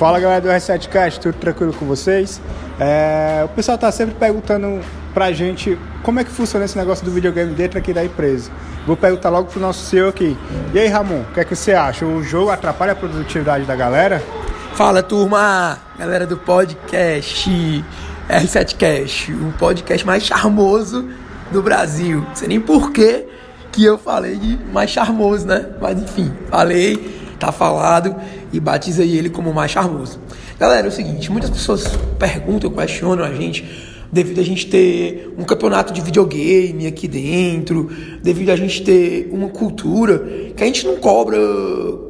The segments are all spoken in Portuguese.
Fala galera do R7Cast, tudo tranquilo com vocês? É, o pessoal tá sempre perguntando pra gente como é que funciona esse negócio do videogame dentro aqui da empresa. Vou perguntar logo pro nosso CEO aqui. E aí, Ramon, o que é que você acha? O jogo atrapalha a produtividade da galera? Fala turma, galera do podcast R7Cast, o podcast mais charmoso do Brasil. Não sei nem por que eu falei de mais charmoso, né? Mas enfim, falei tá falado e batizei ele como mais charmoso. Galera, é o seguinte, muitas pessoas perguntam, questionam a gente devido a gente ter um campeonato de videogame aqui dentro, devido a gente ter uma cultura que a gente não cobra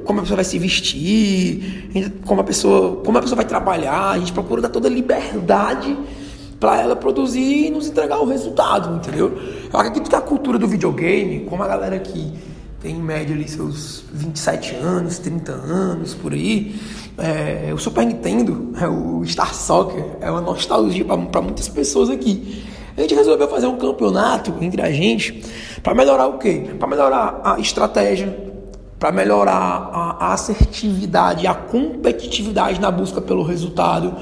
como a pessoa vai se vestir, como a pessoa, como a pessoa vai trabalhar, a gente procura dar toda a liberdade para ela produzir e nos entregar o resultado, entendeu? Eu acredito que a cultura do videogame, como a galera aqui tem em média ali seus 27 anos, 30 anos, por aí. É, o Super Nintendo, é, o Star Soccer, é uma nostalgia para muitas pessoas aqui. A gente resolveu fazer um campeonato entre a gente para melhorar o quê? Para melhorar a estratégia, para melhorar a assertividade, a competitividade na busca pelo resultado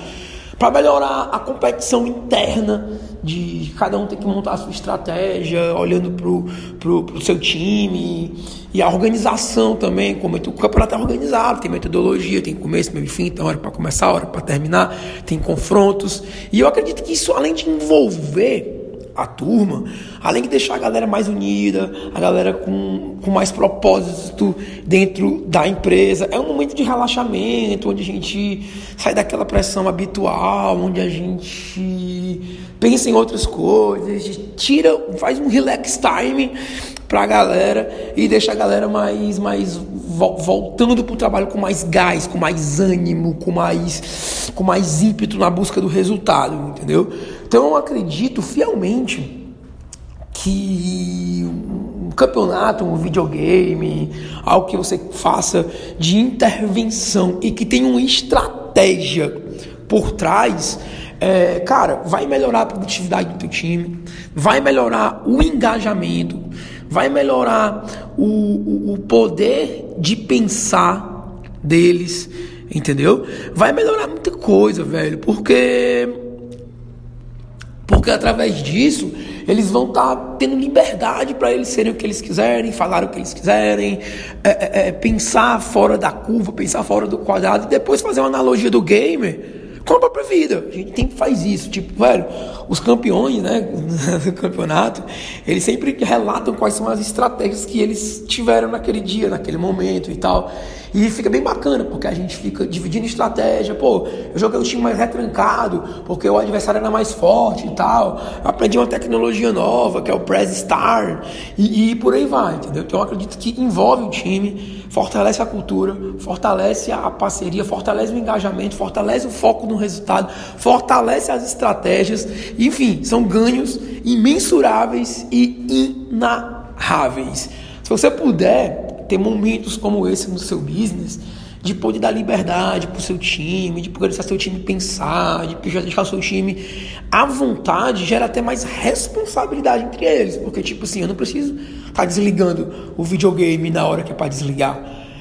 para melhorar a competição interna de cada um ter que montar a sua estratégia, olhando pro, pro, seu time e a organização também, como o campeonato é organizado, tem metodologia, tem começo, meio e fim, tem hora para começar, hora para terminar, tem confrontos. E eu acredito que isso, além de envolver a turma, além de deixar a galera mais unida, a galera com, com mais propósito dentro da empresa. É um momento de relaxamento, onde a gente sai daquela pressão habitual, onde a gente pensa em outras coisas, a gente tira, faz um relax time para a galera e deixa a galera mais, mais voltando para o trabalho com mais gás, com mais ânimo, com mais, com mais ímpeto na busca do resultado, entendeu? Então eu acredito fielmente que um campeonato, um videogame, algo que você faça de intervenção e que tenha uma estratégia por trás, é, cara, vai melhorar a produtividade do teu time, vai melhorar o engajamento, vai melhorar o, o, o poder de pensar deles, entendeu? Vai melhorar muita coisa, velho, porque porque através disso, eles vão estar tá tendo liberdade para eles serem o que eles quiserem, falar o que eles quiserem, é, é, é, pensar fora da curva, pensar fora do quadrado e depois fazer uma analogia do gamer com a própria vida. A gente sempre faz isso. Tipo, velho, os campeões, né, do campeonato, eles sempre relatam quais são as estratégias que eles tiveram naquele dia, naquele momento e tal. E fica bem bacana, porque a gente fica dividindo estratégia. Pô, eu joguei o time mais retrancado, porque o adversário era mais forte e tal. Eu aprendi uma tecnologia nova, que é o Press Star. E, e por aí vai, entendeu? Então eu acredito que envolve o time, fortalece a cultura, fortalece a parceria, fortalece o engajamento, fortalece o foco no resultado, fortalece as estratégias. Enfim, são ganhos imensuráveis e inarráveis. Se você puder ter momentos como esse no seu business, de poder dar liberdade para o seu time, de poder deixar seu time pensar, de deixar seu time à vontade, gera até mais responsabilidade entre eles. Porque, tipo assim, eu não preciso estar tá desligando o videogame na hora que é para desligar.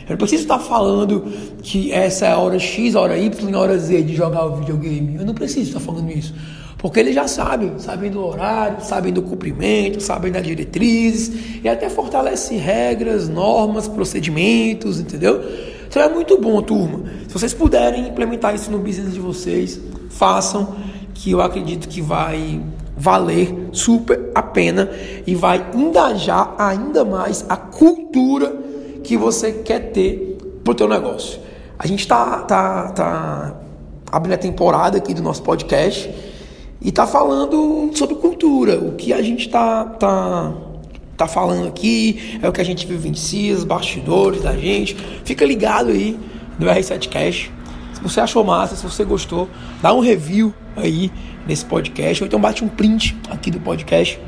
Eu não preciso estar tá falando que essa é a hora X, a hora Y, a hora Z de jogar o videogame. Eu não preciso estar tá falando isso. Porque eles já sabem, sabem do horário, sabem do cumprimento, sabem das diretrizes e até fortalece regras, normas, procedimentos, entendeu? Então é muito bom, turma. Se vocês puderem implementar isso no business de vocês, façam, que eu acredito que vai valer super a pena e vai engajar ainda mais a cultura que você quer ter para o teu negócio. A gente está tá, tá abrindo a temporada aqui do nosso podcast e tá falando sobre cultura. O que a gente tá, tá, tá falando aqui é o que a gente vivencia, os bastidores da gente. Fica ligado aí no R7 Cash. Se você achou massa, se você gostou, dá um review aí nesse podcast, ou então bate um print aqui do podcast,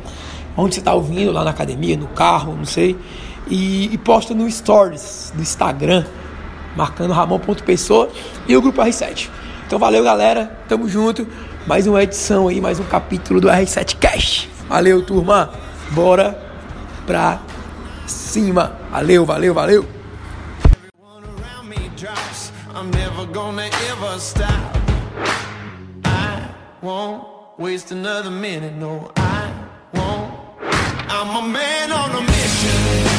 onde você está ouvindo, lá na academia, no carro, não sei, e, e posta no Stories do Instagram, marcando Ramon.pessoa e o Grupo R7. Então valeu, galera. Tamo junto mais uma edição aí, mais um capítulo do R7 Cash. Valeu, turma. Bora pra cima. Valeu, valeu, valeu. I'm I won't. I'm a man